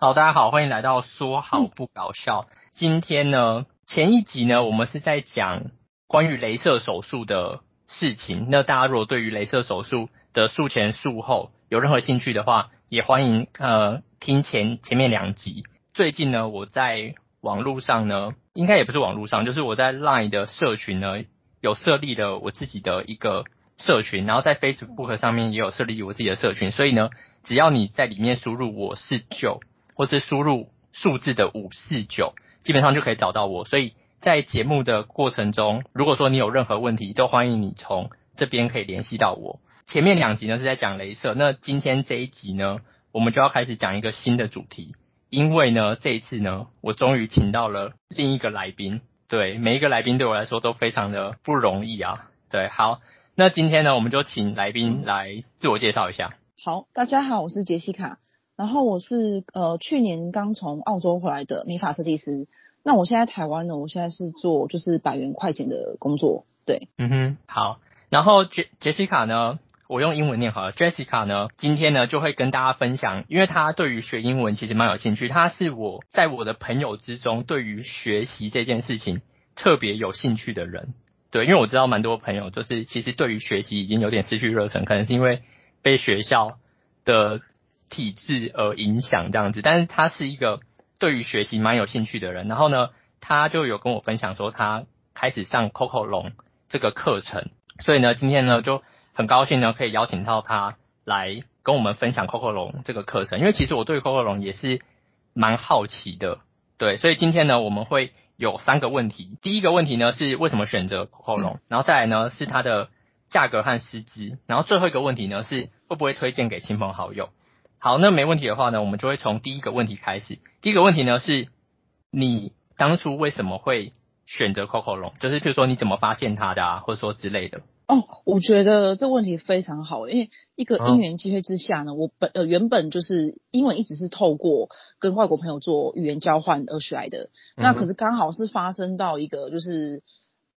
好，大家好，欢迎来到说好不搞笑。嗯、今天呢，前一集呢，我们是在讲关于镭射手术的事情。那大家如果对于镭射手术的术前术后有任何兴趣的话，也欢迎呃听前前面两集。最近呢，我在网络上呢，应该也不是网络上，就是我在 Line 的社群呢，有设立了我自己的一个社群，然后在 Facebook 上面也有设立我自己的社群。所以呢，只要你在里面输入我是 Joe，或是输入数字的五四九，基本上就可以找到我。所以在节目的过程中，如果说你有任何问题，都欢迎你从这边可以联系到我。前面两集呢是在讲镭射，那今天这一集呢，我们就要开始讲一个新的主题。因为呢，这一次呢，我终于请到了另一个来宾。对，每一个来宾对我来说都非常的不容易啊。对，好，那今天呢，我们就请来宾来自我介绍一下。好，大家好，我是杰西卡，然后我是呃去年刚从澳洲回来的美发设计师。那我现在台湾呢，我现在是做就是百元快钱的工作。对，嗯哼，好，然后杰杰西卡呢？我用英文念好了杰西卡呢，今天呢就会跟大家分享，因为她对于学英文其实蛮有兴趣，她是我在我的朋友之中对于学习这件事情特别有兴趣的人。对，因为我知道蛮多朋友就是其实对于学习已经有点失去热忱，可能是因为被学校的体制而影响这样子，但是他是一个对于学习蛮有兴趣的人，然后呢，他就有跟我分享说他开始上 Coco 龙这个课程，所以呢，今天呢就。很高兴呢，可以邀请到他来跟我们分享 Coco 龙这个课程，因为其实我对 Coco 龙也是蛮好奇的，对，所以今天呢，我们会有三个问题。第一个问题呢是为什么选择 Coco 龙，然后再来呢是它的价格和师资，然后最后一个问题呢是会不会推荐给亲朋好友。好，那没问题的话呢，我们就会从第一个问题开始。第一个问题呢是，你当初为什么会选择 Coco 龙？就是譬如说你怎么发现它的啊，或者说之类的。哦，我觉得这问题非常好，因为一个因缘机会之下呢，我本呃原本就是英文一直是透过跟外国朋友做语言交换而学来的，那可是刚好是发生到一个就是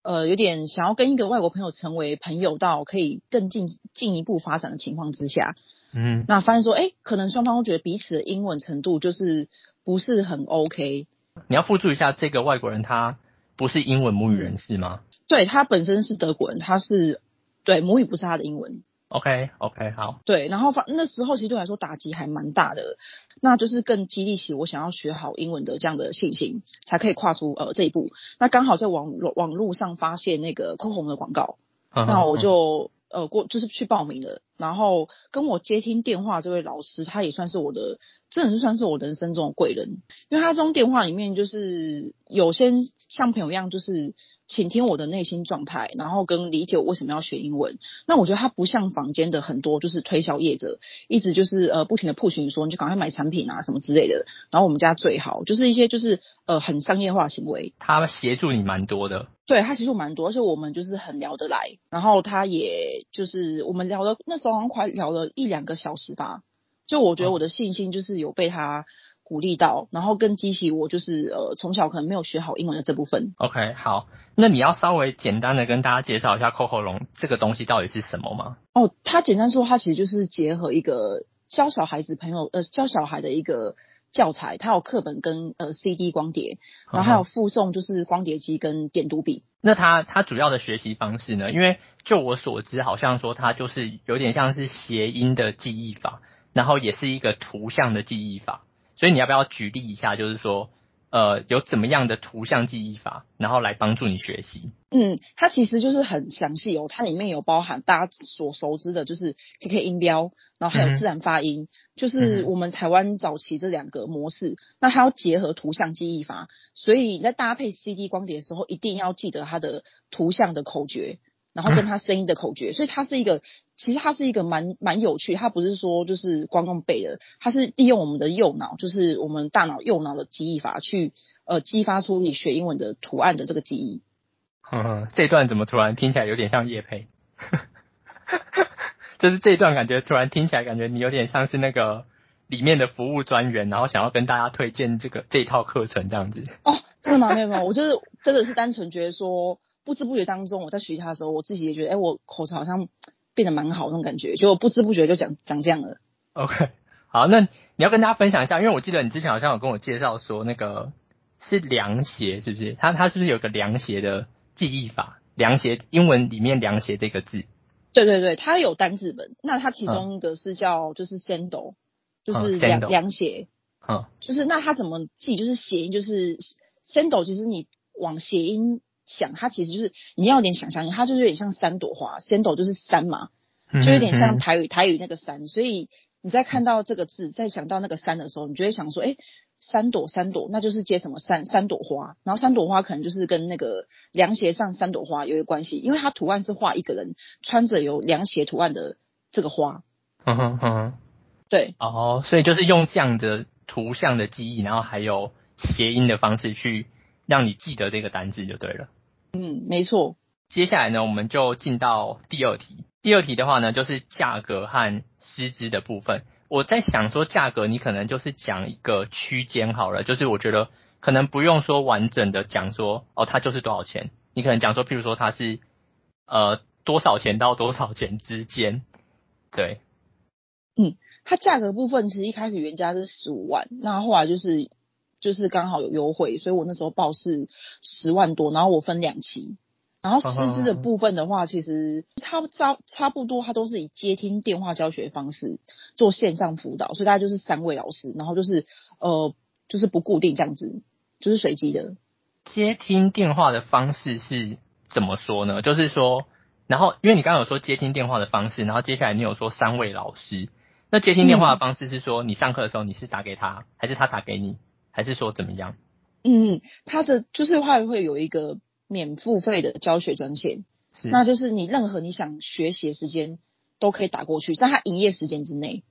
呃有点想要跟一个外国朋友成为朋友到可以更进进一步发展的情况之下，嗯，那发现说，哎，可能双方都觉得彼此的英文程度就是不是很 OK。你要复述一下，这个外国人他不是英文母语人士吗？对，他本身是德国人，他是对母语不是他的英文。OK OK 好。对，然后发那时候其实对我来说打击还蛮大的，那就是更激励起我想要学好英文的这样的信心，才可以跨出呃这一步。那刚好在网网络上发现那个 Coco 的广告，嗯、那我就呃过就是去报名了。然后跟我接听电话这位老师，他也算是我的，真的是算是我人生中的贵人，因为他这种电话里面就是有些像朋友一样，就是。倾听我的内心状态，然后跟理解我为什么要学英文。那我觉得他不像坊间的很多就是推销业者，一直就是呃不停的 push 你说，你就赶快买产品啊什么之类的。然后我们家最好就是一些就是呃很商业化行为。他协助你蛮多的，对，他协助蛮多，而且我们就是很聊得来。然后他也就是我们聊了那时候好像快聊了一两个小时吧。就我觉得我的信心就是有被他。鼓励到，然后更激起我就是呃从小可能没有学好英文的这部分。OK，好，那你要稍微简单的跟大家介绍一下 Coco 龙这个东西到底是什么吗？哦，它简单说，它其实就是结合一个教小孩子朋友呃教小孩的一个教材，它有课本跟呃 CD 光碟，然后还有附送就是光碟机跟点读笔。那它它主要的学习方式呢？因为就我所知，好像说它就是有点像是谐音的记忆法，然后也是一个图像的记忆法。所以你要不要举例一下，就是说，呃，有怎么样的图像记忆法，然后来帮助你学习？嗯，它其实就是很详细哦，它里面有包含大家所熟知的，就是 KK 音标，然后还有自然发音，嗯、就是我们台湾早期这两个模式。嗯、那它要结合图像记忆法，所以你在搭配 CD 光碟的时候，一定要记得它的图像的口诀。然后跟他声音的口诀，所以它是一个，其实它是一个蛮蛮有趣，它不是说就是光用背的，它是利用我们的右脑，就是我们大脑右脑的记忆法去呃激发出你学英文的图案的这个记忆。嗯哼，这段怎么突然听起来有点像叶佩？就是这段感觉突然听起来感觉你有点像是那个里面的服务专员，然后想要跟大家推荐这个这一套课程这样子。哦，真的吗？没有没有，我就是真的是单纯觉得说。不知不觉当中，我在学习它的时候，我自己也觉得，哎、欸，我口才好像变得蛮好那种感觉，就不知不觉就讲讲这样了。OK 好，那你要跟大家分享一下，因为我记得你之前好像有跟我介绍说，那个是凉鞋，是不是？它它是不是有个凉鞋的记忆法？凉鞋英文里面凉鞋这个字，对对对，它有单字本。那它其中一个是叫就是 sandal，、嗯、就是凉凉、嗯、鞋。嗯，就是那它怎么记？就是谐音，就是 sandal。其实你往谐音想，它其实就是你要有点想象力，它就是有点像三朵花。sandal 就是山嘛，就有点像台语、嗯、台语那个山，所以。你在看到这个字，在想到那个山的时候，你就会想说，哎，三朵三朵，那就是接什么三三朵花，然后三朵花可能就是跟那个凉鞋上三朵花有一个关系，因为它图案是画一个人穿着有凉鞋图案的这个花。嗯哼嗯哼，对。哦，所以就是用这样的图像的记忆，然后还有谐音的方式去让你记得这个单字就对了。嗯，没错。接下来呢，我们就进到第二题。第二题的话呢，就是价格和师资的部分。我在想说，价格你可能就是讲一个区间好了，就是我觉得可能不用说完整的讲说哦，它就是多少钱。你可能讲说，譬如说它是呃多少钱到多少钱之间。对，嗯，它价格部分其实一开始原价是十五万，那后来就是就是刚好有优惠，所以我那时候报是十万多，然后我分两期。然后师资的部分的话，其实差差差不多，它都是以接听电话教学方式做线上辅导，所以大概就是三位老师，然后就是呃，就是不固定这样子，就是随机的。接听电话的方式是怎么说呢？就是说，然后因为你刚刚有说接听电话的方式，然后接下来你有说三位老师，那接听电话的方式是说你上课的时候你是打给他，还是他打给你，还是说怎么样？嗯，他的就是话会有一个。免付费的教学专线，是，那就是你任何你想学习的时间都可以打过去，在它营业时间之内。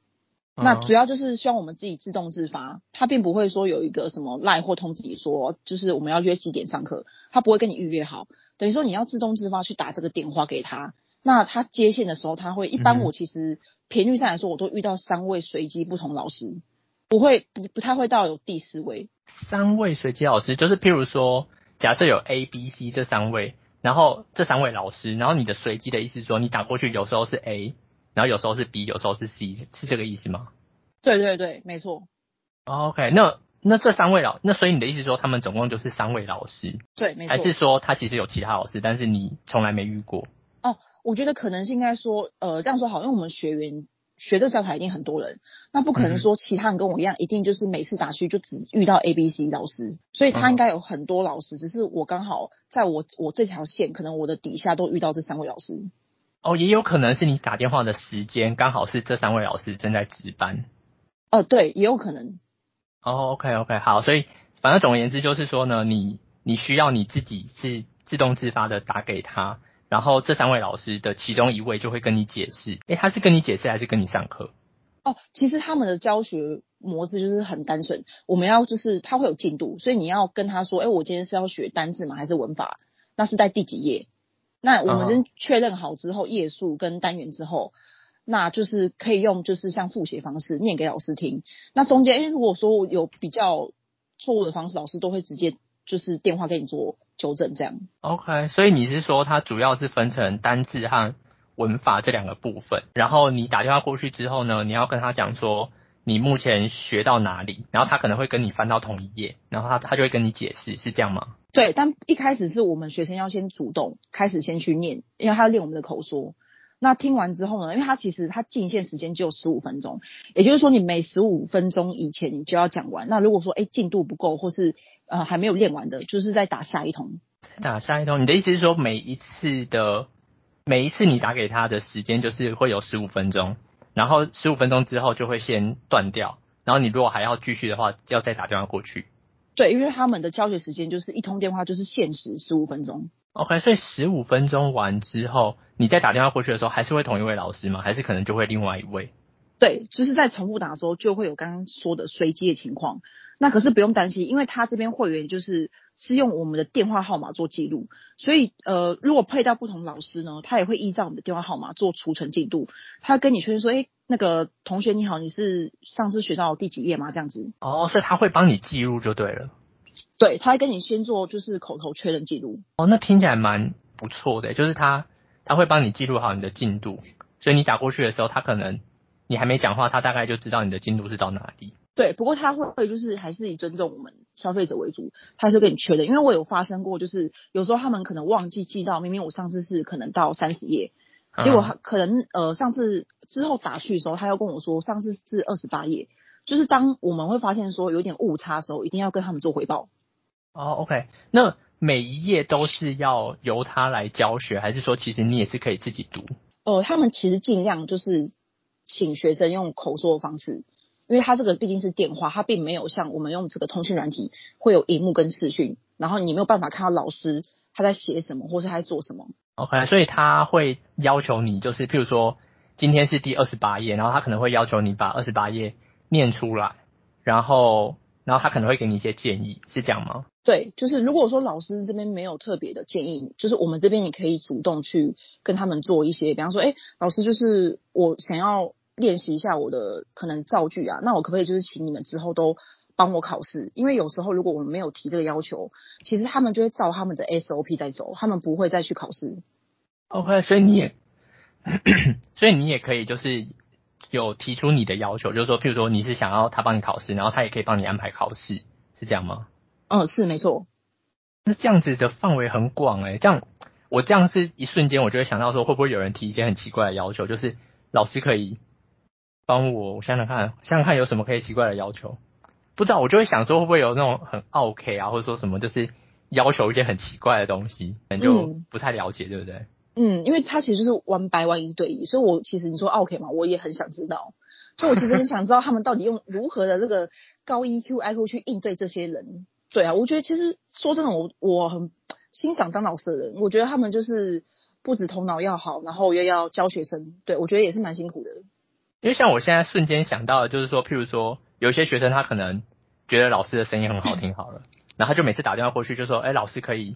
哦。那主要就是希望我们自己自动自发，它并不会说有一个什么赖或通知你说，就是我们要约几点上课，他不会跟你预约好，等于说你要自动自发去打这个电话给他。那他接线的时候，他会一般我其实频率上来说，我都遇到三位随机不同老师，不会不不太会到有第四位。三位随机老师就是譬如说。假设有 A、B、C 这三位，然后这三位老师，然后你的随机的意思说，你打过去有时候是 A，然后有时候是 B，有时候是 C，是这个意思吗？对对对，没错。OK，那那这三位老，那所以你的意思说，他们总共就是三位老师？对，没错。还是说他其实有其他老师，但是你从来没遇过？哦，我觉得可能是应该说，呃，这样说好，因为我们学员。学这个教材一定很多人，那不可能说其他人跟我一样，一定就是每次打去就只遇到 A、B、C 老师，所以他应该有很多老师，只是我刚好在我我这条线，可能我的底下都遇到这三位老师。哦，也有可能是你打电话的时间刚好是这三位老师正在值班。哦，对，也有可能。哦，OK OK，好，所以反正总而言之就是说呢，你你需要你自己是自动自发的打给他。然后这三位老师的其中一位就会跟你解释，诶，他是跟你解释还是跟你上课？哦，其实他们的教学模式就是很单纯，我们要就是他会有进度，所以你要跟他说，诶，我今天是要学单字吗？还是文法？那是在第几页？那我们先确认好之后，页数跟单元之后，那就是可以用就是像复写方式念给老师听。那中间，如果说有比较错误的方式，老师都会直接就是电话给你做。修正这样，OK，所以你是说它主要是分成单字和文法这两个部分，然后你打电话过去之后呢，你要跟他讲说你目前学到哪里，然后他可能会跟你翻到同一页，然后他他就会跟你解释，是这样吗？对，但一开始是我们学生要先主动开始先去念，因为他要练我们的口说。那听完之后呢，因为他其实他进线时间只有十五分钟，也就是说你每十五分钟以前你就要讲完。那如果说诶进度不够或是呃，还没有练完的，就是在打下一通。打下一通，你的意思是说，每一次的每一次你打给他的时间就是会有十五分钟，然后十五分钟之后就会先断掉，然后你如果还要继续的话，就要再打电话过去。对，因为他们的教学时间就是一通电话就是限时十五分钟。OK，所以十五分钟完之后，你再打电话过去的时候，还是会同一位老师吗？还是可能就会另外一位？对，就是在重复打的时候，就会有刚刚说的随机的情况。那可是不用担心，因为他这边会员就是是用我们的电话号码做记录，所以呃，如果配到不同老师呢，他也会依照我们的电话号码做储存进度。他跟你确认说，诶，那个同学你好，你是上次学到第几页吗？这样子。哦，所以他会帮你记录就对了。对，他会跟你先做就是口头确认记录。哦，那听起来蛮不错的，就是他他会帮你记录好你的进度，所以你打过去的时候，他可能。你还没讲话，他大概就知道你的进度是到哪里。对，不过他会就是还是以尊重我们消费者为主，他还是跟你确认，因为我有发生过，就是有时候他们可能忘记寄到，明明我上次是可能到三十页，结果可能呃上次之后打去的时候，他又跟我说上次是二十八页，就是当我们会发现说有点误差的时候，一定要跟他们做回报。哦，OK，那每一页都是要由他来教学，还是说其实你也是可以自己读？呃，他们其实尽量就是请学生用口说的方式，因为他这个毕竟是电话，他并没有像我们用这个通讯软体会有荧幕跟视讯，然后你没有办法看到老师他在写什么或是他在做什么。OK，所以他会要求你，就是譬如说今天是第二十八页，然后他可能会要求你把二十八页念出来，然后然后他可能会给你一些建议，是这样吗？对，就是如果说老师这边没有特别的建议，就是我们这边也可以主动去跟他们做一些，比方说，哎，老师就是我想要练习一下我的可能造句啊，那我可不可以就是请你们之后都帮我考试？因为有时候如果我们没有提这个要求，其实他们就会照他们的 SOP 在走，他们不会再去考试。OK，所以你也，所以你也可以就是有提出你的要求，就是说，譬如说你是想要他帮你考试，然后他也可以帮你安排考试，是这样吗？嗯，是没错。那这样子的范围很广诶，这样我这样是一瞬间，我就会想到说，会不会有人提一些很奇怪的要求？就是老师可以帮我，我想想看，想想看有什么可以奇怪的要求？不知道，我就会想说，会不会有那种很 OK 啊，或者说什么就是要求一些很奇怪的东西，可能就不太了解，嗯、对不对？嗯，因为他其实就是 one by one 一对一，所以我其实你说 OK 嘛，我也很想知道。就我其实很想知道他们到底用如何的这个高 EQ IQ 去应对这些人。对啊，我觉得其实说真的，我我很欣赏当老师的人。我觉得他们就是不止头脑要好，然后又要教学生。对，我觉得也是蛮辛苦的。因为像我现在瞬间想到的，就是说，譬如说，有些学生他可能觉得老师的声音很好听，好了，然后他就每次打电话过去就说：“哎，老师可以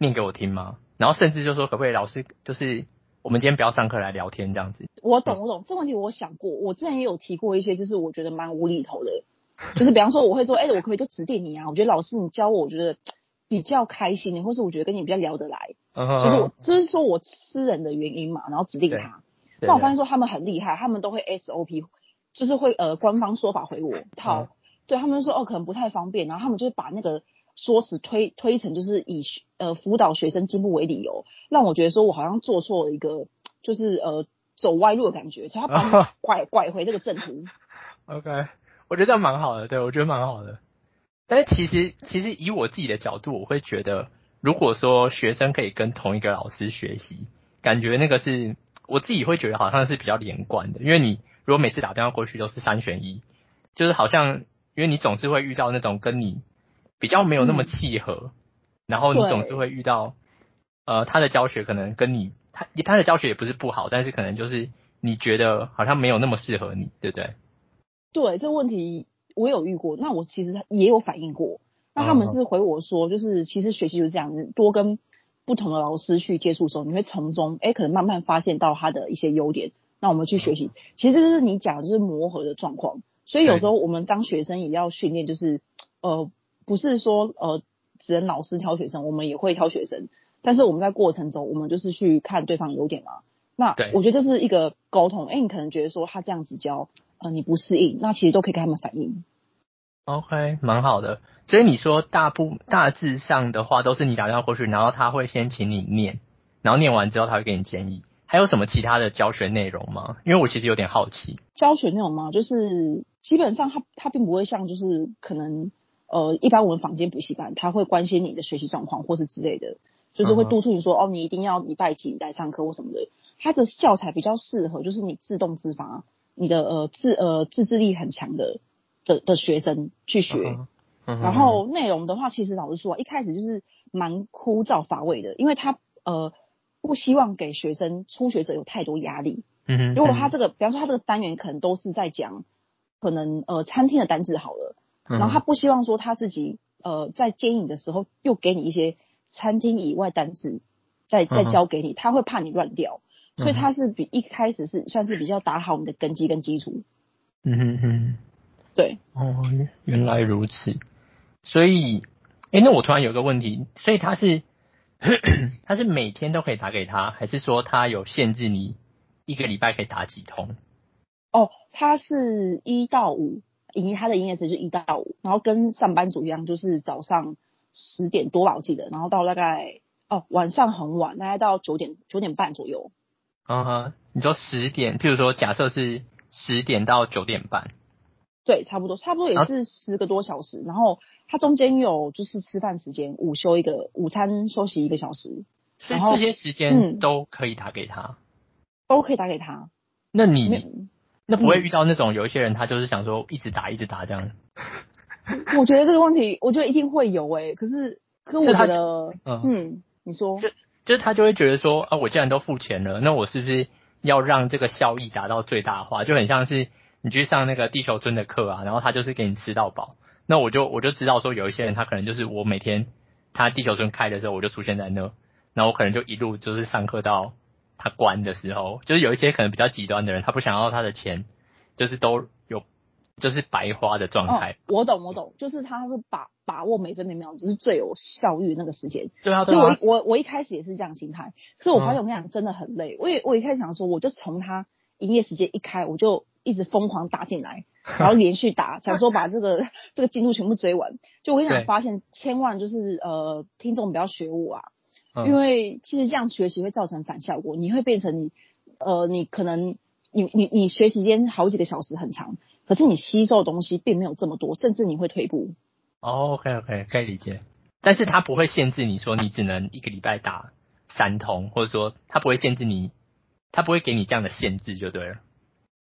念给我听吗？”然后甚至就说：“可不可以老师就是我们今天不要上课来聊天这样子？”我懂，我懂，这问题我想过，我之前也有提过一些，就是我觉得蛮无厘头的。就是比方说，我会说，哎、欸，我可不可以就指点你啊？我觉得老师你教我，我觉得比较开心，或是我觉得跟你比较聊得来。Uh. 就是我，就是说我私人的原因嘛，然后指定他。那我发现说他们很厉害，他们都会 SOP，就是会呃官方说法回我套。Uh huh. 对他们说哦，可能不太方便，然后他们就会把那个说辞推推成就是以呃辅导学生进步为理由，让我觉得说我好像做错了一个，就是呃走歪路的感觉，所以他把你拐、uh. 拐回这个正途。OK。我觉得这样蛮好的，对，我觉得蛮好的。但是其实，其实以我自己的角度，我会觉得，如果说学生可以跟同一个老师学习，感觉那个是我自己会觉得好像是比较连贯的。因为你如果每次打电话过去都是三选一，就是好像因为你总是会遇到那种跟你比较没有那么契合，嗯、然后你总是会遇到呃他的教学可能跟你他他的教学也不是不好，但是可能就是你觉得好像没有那么适合你，对不对？对，这个问题我有遇过，那我其实也有反映过。那他们是回我说，就是其实学习就是这样子，多跟不同的老师去接触的时候，你会从中哎，可能慢慢发现到他的一些优点。那我们去学习，其实这就是你讲的就是磨合的状况。所以有时候我们当学生也要训练，就是呃，不是说呃只能老师挑学生，我们也会挑学生。但是我们在过程中，我们就是去看对方优点嘛。那我觉得这是一个沟通。哎，你可能觉得说他这样子教。呃，你不适应，那其实都可以跟他们反映。OK，蛮好的。所以你说大部大致上的话，都是你打电话过去，然后他会先请你念，然后念完之后他会给你建议。还有什么其他的教学内容吗？因为我其实有点好奇。教学内容吗？就是基本上他他并不会像就是可能呃一般我们房间补习班，他会关心你的学习状况或是之类的，就是会督促你说、uh. 哦，你一定要礼拜几来上课或什么的。他的教材比较适合就是你自动自发。你的呃自呃自制力很强的的的学生去学，uh uh. 然后内容的话，其实老实说，一开始就是蛮枯燥乏味的，因为他呃不希望给学生初学者有太多压力。嗯哼、uh，huh. 如果他这个，比方说他这个单元可能都是在讲可能呃餐厅的单子好了，uh. 然后他不希望说他自己呃在接引的时候又给你一些餐厅以外单子再再教给你，他会怕你乱掉。所以他是比一开始是算是比较打好你的根基跟基础。嗯哼哼，对。哦，原来如此。所以，哎、欸，那我突然有个问题，所以他是 他是每天都可以打给他，还是说他有限制你一个礼拜可以打几通？哦，他是一到五，营他的营业时间就一到五，然后跟上班族一样，就是早上十点多吧，我记得，然后到大概哦晚上很晚，大概到九点九点半左右。嗯哼，你说十点，譬如说假设是十点到九点半。对，差不多，差不多也是十个多小时。啊、然后它中间有就是吃饭时间，午休一个，午餐休息一个小时。所以这些时间都可以打给他，嗯、都可以打给他。那你那不会遇到那种有一些人，他就是想说一直打一直打这样？我觉得这个问题，我觉得一定会有诶、欸。可是，可是我觉得，嗯，嗯，你说，就就是他就会觉得说啊，我既然都付钱了，那我是不是要让这个效益达到最大化？就很像是。你去上那个地球村的课啊，然后他就是给你吃到饱。那我就我就知道说有一些人他可能就是我每天他地球村开的时候我就出现在那，然后我可能就一路就是上课到他关的时候，就是有一些可能比较极端的人，他不想要他的钱就是都有就是白花的状态。哦，我懂我懂，就是他会把把握每分每秒，就是最有效率那个时间。对啊。所以我我我一开始也是这样心态，可是我发现我跟你讲真的很累。我也我一开始想说，我就从他营业时间一开我就。一直疯狂打进来，然后连续打，想说把这个这个进度全部追完。就我跟你讲，发现千万就是呃，听众不要学我啊，嗯、因为其实这样学习会造成反效果。你会变成你呃，你可能你你你学时间好几个小时很长，可是你吸收的东西并没有这么多，甚至你会退步。哦，OK OK，可以理解。但是他不会限制你说你只能一个礼拜打三通，或者说他不会限制你，他不会给你这样的限制就对了。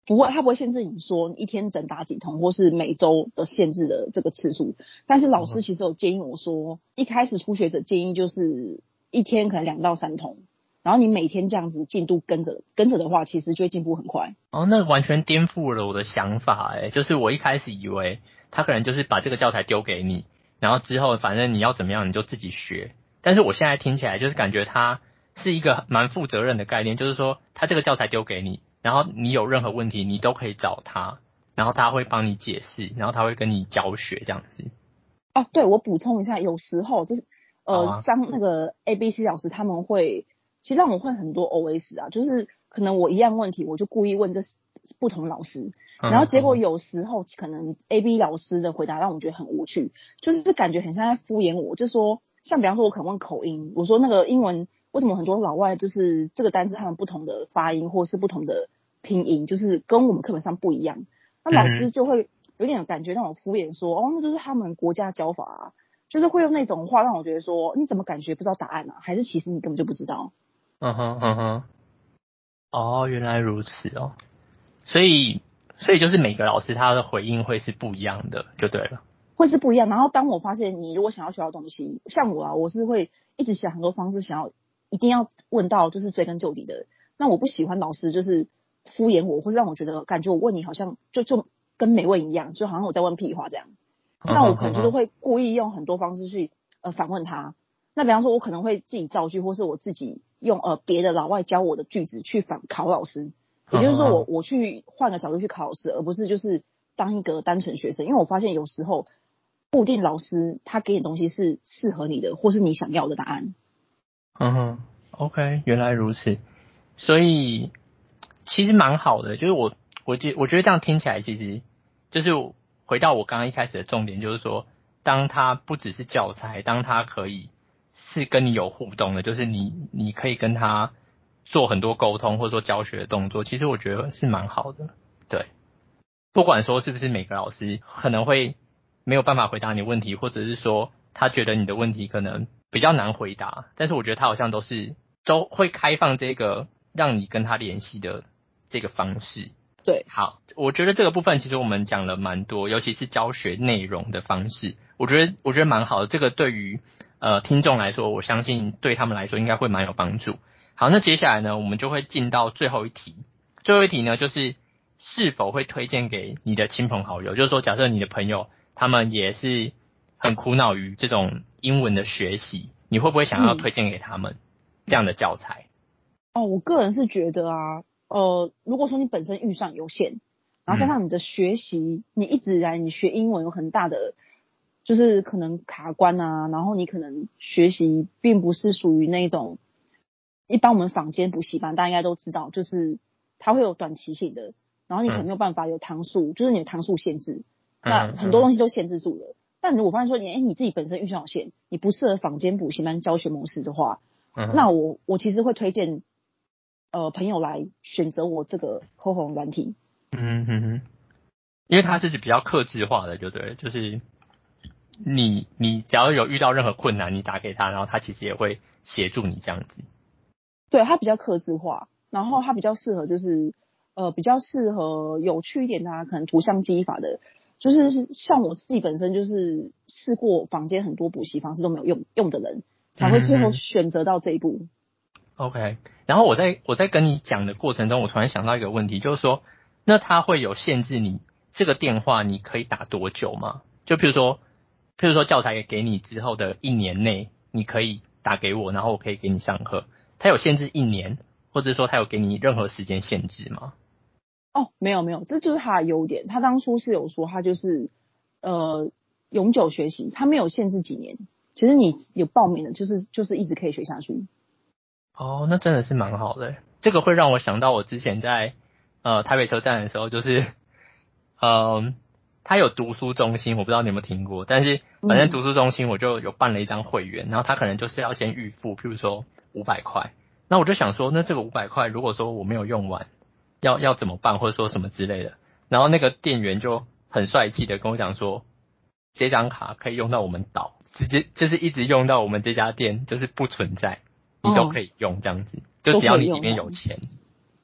不会，他不会限制你说你一天整打几通，或是每周的限制的这个次数。但是老师其实有建议我说，一开始初学者建议就是一天可能两到三通，然后你每天这样子进度跟着跟着的话，其实就会进步很快。哦，那完全颠覆了我的想法诶，就是我一开始以为他可能就是把这个教材丢给你，然后之后反正你要怎么样你就自己学。但是我现在听起来就是感觉他是一个蛮负责任的概念，就是说他这个教材丢给你。然后你有任何问题，你都可以找他，然后他会帮你解释，然后他会跟你教学这样子。哦、啊，对，我补充一下，有时候就是呃，像、啊、那个 A、B、C 老师他们会，其实让我会很多 OS 啊，就是可能我一样问题，我就故意问这不同老师，然后结果有时候可能 A、B 老师的回答让我觉得很无趣，就是感觉很像在敷衍我，就说像比方说，我可能问口音，我说那个英文为什么很多老外就是这个单词他们不同的发音或是不同的。拼音就是跟我们课本上不一样，那老师就会有点感觉让我敷衍说，哦，那就是他们国家教法啊，就是会用那种话让我觉得说，你怎么感觉不知道答案呢？啊？还是其实你根本就不知道？嗯哼嗯哼，哦，原来如此哦，所以所以就是每个老师他的回应会是不一样的，就对了，会是不一样。然后当我发现你如果想要学到东西，像我啊，我是会一直想很多方式，想要一定要问到就是追根究底的。那我不喜欢老师就是。敷衍我，或是让我觉得感觉我问你好像就就跟没问一样，就好像我在问屁话这样。那我可能就是会故意用很多方式去呃反问他。那比方说，我可能会自己造句，或是我自己用呃别的老外教我的句子去反考老师。也就是说我，我我去换个角度去考老师，而不是就是当一个单纯学生。因为我发现有时候不一定老师他给你的东西是适合你的，或是你想要的答案。嗯哼，OK，原来如此，所以。其实蛮好的，就是我我觉我觉得这样听起来，其实就是回到我刚刚一开始的重点，就是说，当它不只是教材，当它可以是跟你有互动的，就是你你可以跟他做很多沟通或者说教学的动作，其实我觉得是蛮好的。对，不管说是不是每个老师可能会没有办法回答你问题，或者是说他觉得你的问题可能比较难回答，但是我觉得他好像都是都会开放这个让你跟他联系的。这个方式对，好，我觉得这个部分其实我们讲了蛮多，尤其是教学内容的方式，我觉得我觉得蛮好的。这个对于呃听众来说，我相信对他们来说应该会蛮有帮助。好，那接下来呢，我们就会进到最后一题。最后一题呢，就是是否会推荐给你的亲朋好友？就是说，假设你的朋友他们也是很苦恼于这种英文的学习，你会不会想要推荐给他们这样的教材？嗯、哦，我个人是觉得啊。呃，如果说你本身预算有限，然后加上你的学习，嗯、你一直以来你学英文有很大的，就是可能卡关啊，然后你可能学习并不是属于那种，一般我们坊间补习班大家应该都知道，就是它会有短期性的，然后你可能没有办法有堂数，嗯、就是你的堂数限制，那很多东西都限制住了。但如果发现说你哎你自己本身预算有限，你不适合坊间补习班教学模式的话，嗯、那我我其实会推荐呃朋友来选择我这个 COCO 软体。嗯哼哼，因为它是比较克制化的，就对，就是你你只要有遇到任何困难，你打给他，然后他其实也会协助你这样子。对，它比较克制化，然后它比较适合就是呃比较适合有趣一点的，可能图像记忆法的，就是像我自己本身就是试过房间很多补习方式都没有用用的人，才会最后选择到这一步。OK，然后我在我在跟你讲的过程中，我突然想到一个问题，就是说。那他会有限制你这个电话你可以打多久吗？就譬如说，譬如说教材也给你之后的一年内，你可以打给我，然后我可以给你上课。他有限制一年，或者说他有给你任何时间限制吗？哦，没有没有，这就是他的优点。他当初是有说他就是呃永久学习，他没有限制几年。其实你有报名的，就是就是一直可以学下去。哦，那真的是蛮好的。这个会让我想到我之前在。呃，台北车站的时候，就是，嗯、呃，他有读书中心，我不知道你有没有听过，但是反正读书中心我就有办了一张会员，然后他可能就是要先预付，譬如说五百块，那我就想说，那这个五百块如果说我没有用完，要要怎么办，或者说什么之类的，然后那个店员就很帅气的跟我讲说，这张卡可以用到我们岛，直接就是一直用到我们这家店，就是不存在，你都可以用这样子，就只要你里面有钱，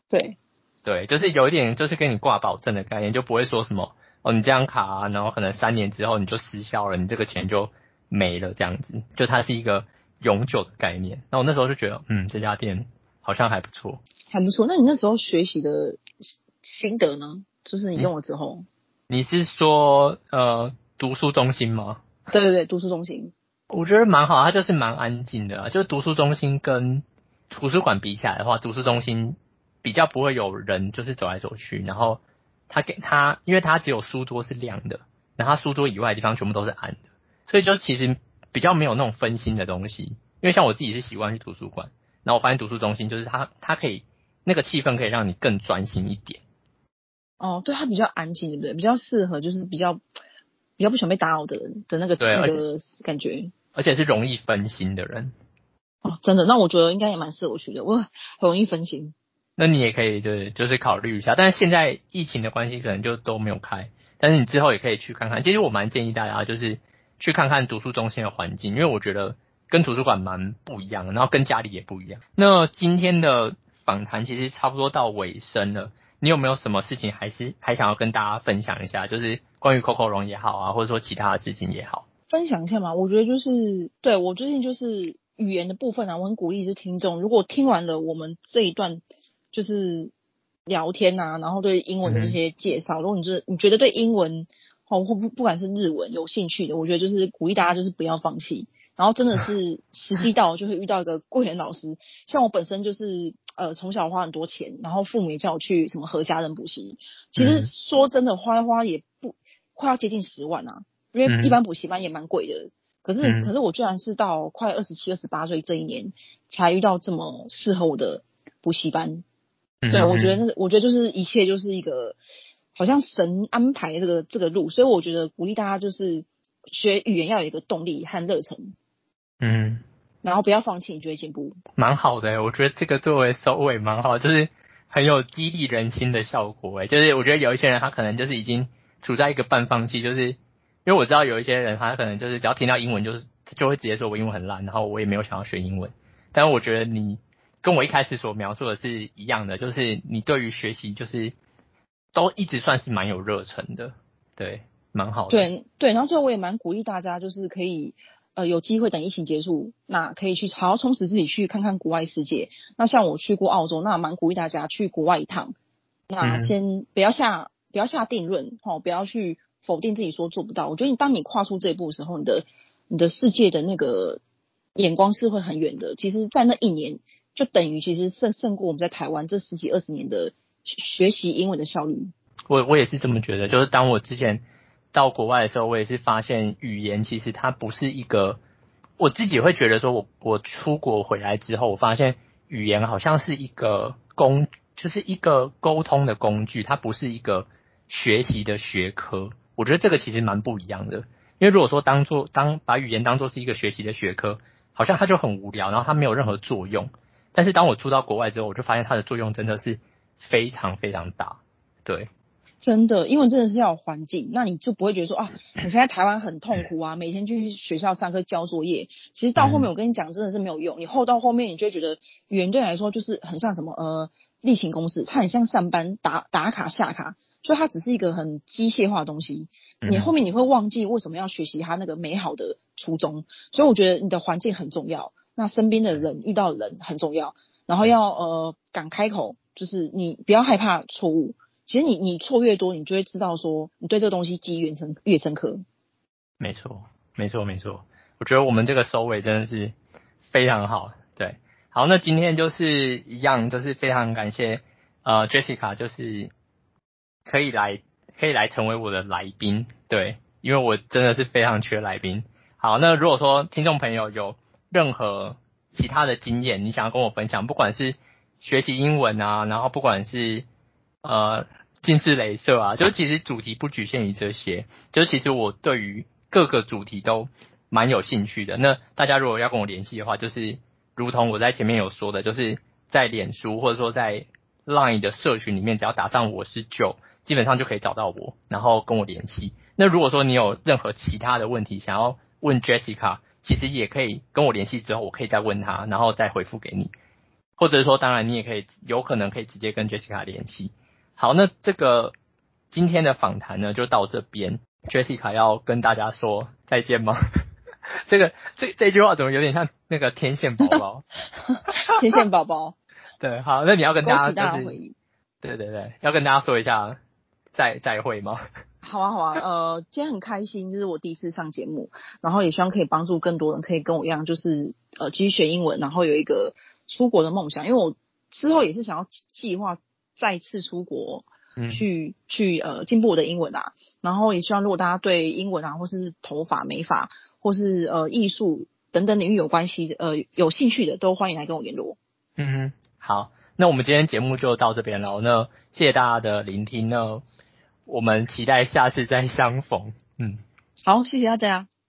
对。对，就是有一点，就是跟你挂保证的概念，就不会说什么哦，你这张卡啊，然后可能三年之后你就失效了，你这个钱就没了这样子，就它是一个永久的概念。那我那时候就觉得，嗯，这家店好像还不错，还不错。那你那时候学习的心得呢？就是你用了之后，你，你是说呃读书中心吗？对对对，读书中心，我觉得蛮好，它就是蛮安静的，就是读书中心跟图书馆比起来的话，读书中心。比较不会有人就是走来走去，然后他给他，因为他只有书桌是亮的，然后他书桌以外的地方全部都是暗的，所以就其实比较没有那种分心的东西。因为像我自己是习惯去图书馆，然后我发现读书中心就是它，它可以那个气氛可以让你更专心一点。哦，对，它比较安静，对不对？比较适合就是比较比较不喜欢被打扰的人的那个对那个感觉，而且是容易分心的人。哦，真的，那我觉得应该也蛮适合我去的，我很容易分心。那你也可以就是就是考虑一下，但是现在疫情的关系，可能就都没有开。但是你之后也可以去看看。其实我蛮建议大家就是去看看读书中心的环境，因为我觉得跟图书馆蛮不一样的，然后跟家里也不一样。那今天的访谈其实差不多到尾声了，你有没有什么事情还是还想要跟大家分享一下？就是关于 COCO 龙也好啊，或者说其他的事情也好，分享一下嘛。我觉得就是对我最近就是语言的部分啊，我很鼓励是听众，如果听完了我们这一段。就是聊天啊，然后对英文的这些介绍，如果你是你觉得对英文哦或不不管是日文有兴趣的，我觉得就是鼓励大家就是不要放弃，然后真的是时机到就会遇到一个贵人老师。像我本身就是呃从小花很多钱，然后父母也叫我去什么何家人补习，其实说真的花花也不快要接近十万啊，因为一般补习班也蛮贵的。可是可是我居然是到快二十七、二十八岁这一年才遇到这么适合我的补习班。对，我觉得那我觉得就是一切就是一个好像神安排这个这个路，所以我觉得鼓励大家就是学语言要有一个动力和热忱，嗯，然后不要放弃，你就会进步。蛮好的，我觉得这个作为收尾蛮好，就是很有激励人心的效果。哎，就是我觉得有一些人他可能就是已经处在一个半放弃，就是因为我知道有一些人他可能就是只要听到英文就是就会直接说我英文很烂，然后我也没有想要学英文。但我觉得你。跟我一开始所描述的是一样的，就是你对于学习就是都一直算是蛮有热忱的，对，蛮好的。对对，然后最后我也蛮鼓励大家，就是可以呃有机会等疫情结束，那可以去好好充实自己，去看看国外世界。那像我去过澳洲，那蛮鼓励大家去国外一趟。那先不要下不要下定论，哦，不要去否定自己说做不到。我觉得你当你跨出这一步的时候，你的你的世界的那个眼光是会很远的。其实，在那一年。就等于其实胜胜过我们在台湾这十几二十年的学习英文的效率。我我也是这么觉得，就是当我之前到国外的时候，我也是发现语言其实它不是一个，我自己会觉得说我我出国回来之后，我发现语言好像是一个工就是一个沟通的工具，它不是一个学习的学科。我觉得这个其实蛮不一样的。因为如果说当做当把语言当做是一个学习的学科，好像它就很无聊，然后它没有任何作用。但是当我住到国外之后，我就发现它的作用真的是非常非常大。对。真的，英文真的是要有环境，那你就不会觉得说啊，你现在台湾很痛苦啊，每天去学校上课交作业。其实到后面我跟你讲，真的是没有用。你后到后面，你就会觉得语言对你来说就是很像什么呃例行公事，它很像上班打打卡下卡，所以它只是一个很机械化的东西。你后面你会忘记为什么要学习它那个美好的初衷。所以我觉得你的环境很重要，那身边的人遇到的人很重要，然后要呃敢开口，就是你不要害怕错误。其实你你错越多，你就会知道说你对这个东西记忆越深越深刻。没错，没错，没错。我觉得我们这个收尾真的是非常好。对，好，那今天就是一样，就是非常感谢呃 Jessica，就是可以来可以来成为我的来宾。对，因为我真的是非常缺来宾。好，那如果说听众朋友有任何其他的经验，你想要跟我分享，不管是学习英文啊，然后不管是呃，近视雷射啊，就其实主题不局限于这些，就其实我对于各个主题都蛮有兴趣的。那大家如果要跟我联系的话，就是如同我在前面有说的，就是在脸书或者说在 Line 的社群里面，只要打上我是九基本上就可以找到我，然后跟我联系。那如果说你有任何其他的问题想要问 Jessica，其实也可以跟我联系之后，我可以再问他，然后再回复给你，或者是说，当然你也可以有可能可以直接跟 Jessica 联系。好，那这个今天的访谈呢，就到这边。Jessica 要跟大家说再见吗？这个这这句话怎么有点像那个天线宝宝？天线宝宝。对，好，那你要跟大家就是，对对对，要跟大家说一下再 再会吗？好啊好啊，呃，今天很开心，这是我第一次上节目，然后也希望可以帮助更多人，可以跟我一样，就是呃继续学英文，然后有一个出国的梦想，因为我之后也是想要计划。再次出国去、嗯、去呃进步我的英文啊，然后也希望如果大家对英文啊或是头发美发或是呃艺术等等领域有关系呃有兴趣的，都欢迎来跟我联络。嗯哼，好，那我们今天节目就到这边了，那谢谢大家的聆听那，我们期待下次再相逢。嗯，好，谢谢大家。